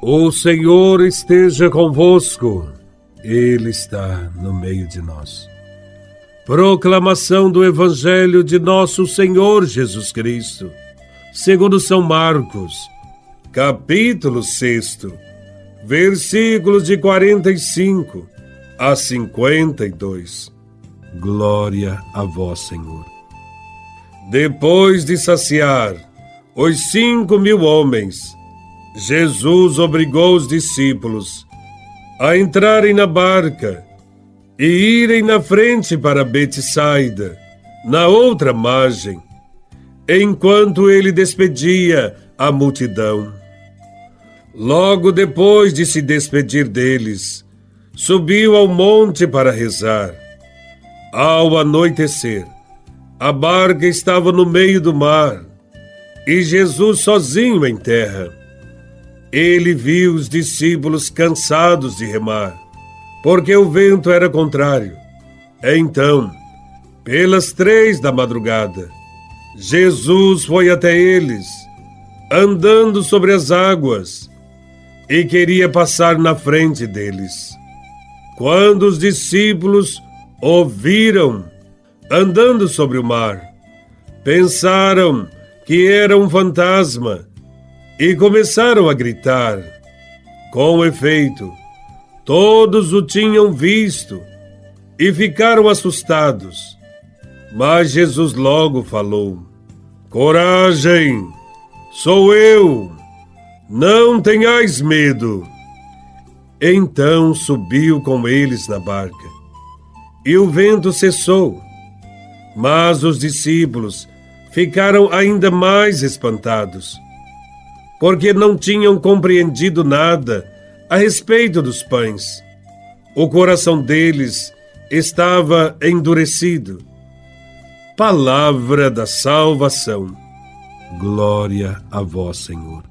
O Senhor esteja convosco, Ele está no meio de nós. Proclamação do Evangelho de Nosso Senhor Jesus Cristo, segundo São Marcos, capítulo 6, versículos de 45 a 52. Glória a Vós, Senhor. Depois de saciar os cinco mil homens, Jesus obrigou os discípulos a entrarem na barca e irem na frente para Betsaida, na outra margem, enquanto ele despedia a multidão. Logo depois de se despedir deles, subiu ao monte para rezar. Ao anoitecer, a barca estava no meio do mar e Jesus sozinho em terra. Ele viu os discípulos cansados de remar, porque o vento era contrário. Então, pelas três da madrugada, Jesus foi até eles, andando sobre as águas, e queria passar na frente deles. Quando os discípulos ouviram andando sobre o mar, pensaram que era um fantasma e começaram a gritar. Com efeito, todos o tinham visto e ficaram assustados. Mas Jesus logo falou: Coragem, sou eu, não tenhais medo. Então subiu com eles na barca e o vento cessou. Mas os discípulos ficaram ainda mais espantados porque não tinham compreendido nada a respeito dos pães. O coração deles estava endurecido. Palavra da salvação. Glória a vós, Senhor.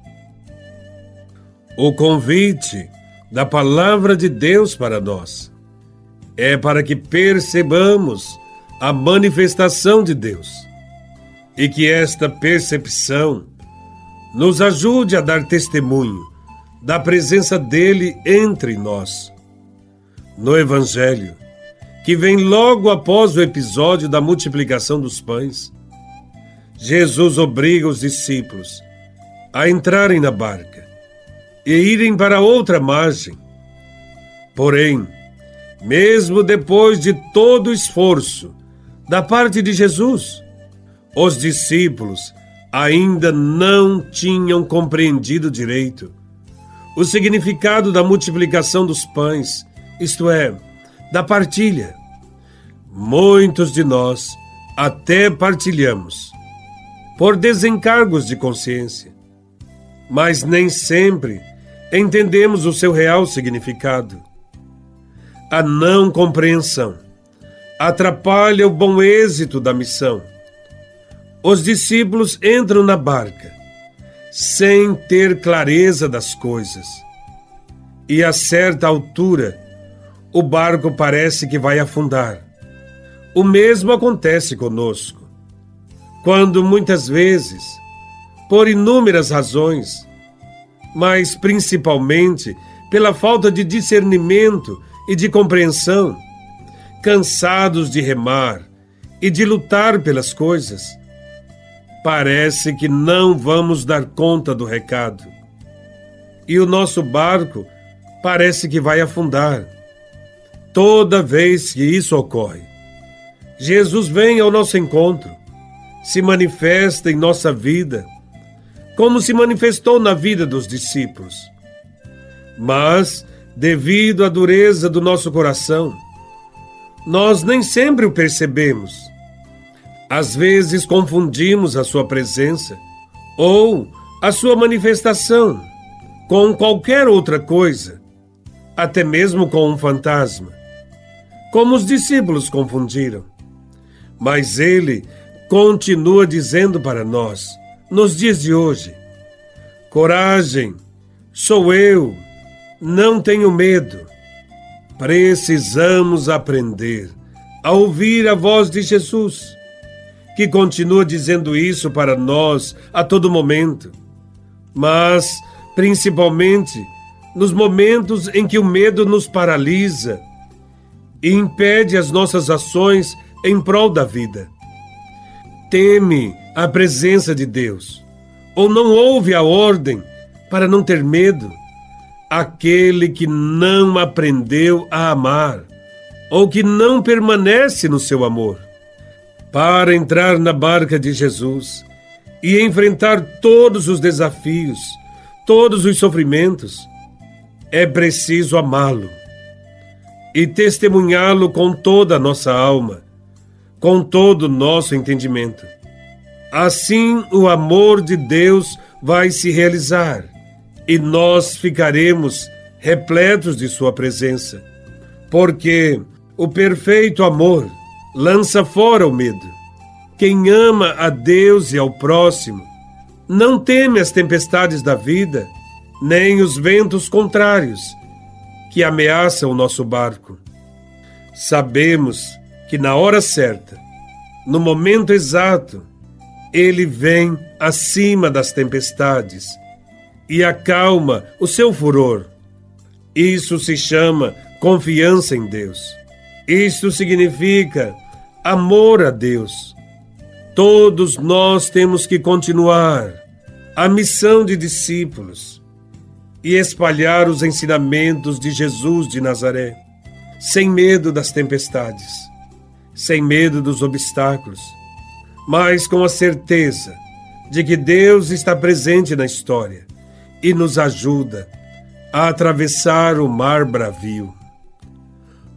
O convite da palavra de Deus para nós é para que percebamos a manifestação de Deus e que esta percepção nos ajude a dar testemunho da presença dele entre nós. No Evangelho, que vem logo após o episódio da multiplicação dos pães, Jesus obriga os discípulos a entrarem na barca e irem para outra margem. Porém, mesmo depois de todo o esforço da parte de Jesus, os discípulos ainda não tinham compreendido direito o significado da multiplicação dos pães, isto é, da partilha. Muitos de nós até partilhamos, por desencargos de consciência, mas nem sempre entendemos o seu real significado. A não compreensão atrapalha o bom êxito da missão os discípulos entram na barca sem ter clareza das coisas. E a certa altura, o barco parece que vai afundar. O mesmo acontece conosco. Quando muitas vezes, por inúmeras razões, mas principalmente pela falta de discernimento e de compreensão, cansados de remar e de lutar pelas coisas, Parece que não vamos dar conta do recado. E o nosso barco parece que vai afundar. Toda vez que isso ocorre, Jesus vem ao nosso encontro, se manifesta em nossa vida, como se manifestou na vida dos discípulos. Mas, devido à dureza do nosso coração, nós nem sempre o percebemos às vezes confundimos a sua presença ou a sua manifestação com qualquer outra coisa, até mesmo com um fantasma, como os discípulos confundiram. Mas ele continua dizendo para nós, nos dias de hoje: coragem, sou eu, não tenho medo. Precisamos aprender a ouvir a voz de Jesus que continua dizendo isso para nós a todo momento, mas principalmente nos momentos em que o medo nos paralisa e impede as nossas ações em prol da vida. Teme a presença de Deus, ou não ouve a ordem para não ter medo. Aquele que não aprendeu a amar, ou que não permanece no seu amor. Para entrar na barca de Jesus e enfrentar todos os desafios, todos os sofrimentos, é preciso amá-lo e testemunhá-lo com toda a nossa alma, com todo o nosso entendimento. Assim, o amor de Deus vai se realizar e nós ficaremos repletos de Sua presença, porque o perfeito amor lança fora o medo. Quem ama a Deus e ao próximo não teme as tempestades da vida, nem os ventos contrários que ameaçam o nosso barco. Sabemos que na hora certa, no momento exato, ele vem acima das tempestades e acalma o seu furor. Isso se chama confiança em Deus. Isso significa amor a Deus. Todos nós temos que continuar a missão de discípulos e espalhar os ensinamentos de Jesus de Nazaré, sem medo das tempestades, sem medo dos obstáculos, mas com a certeza de que Deus está presente na história e nos ajuda a atravessar o mar bravio.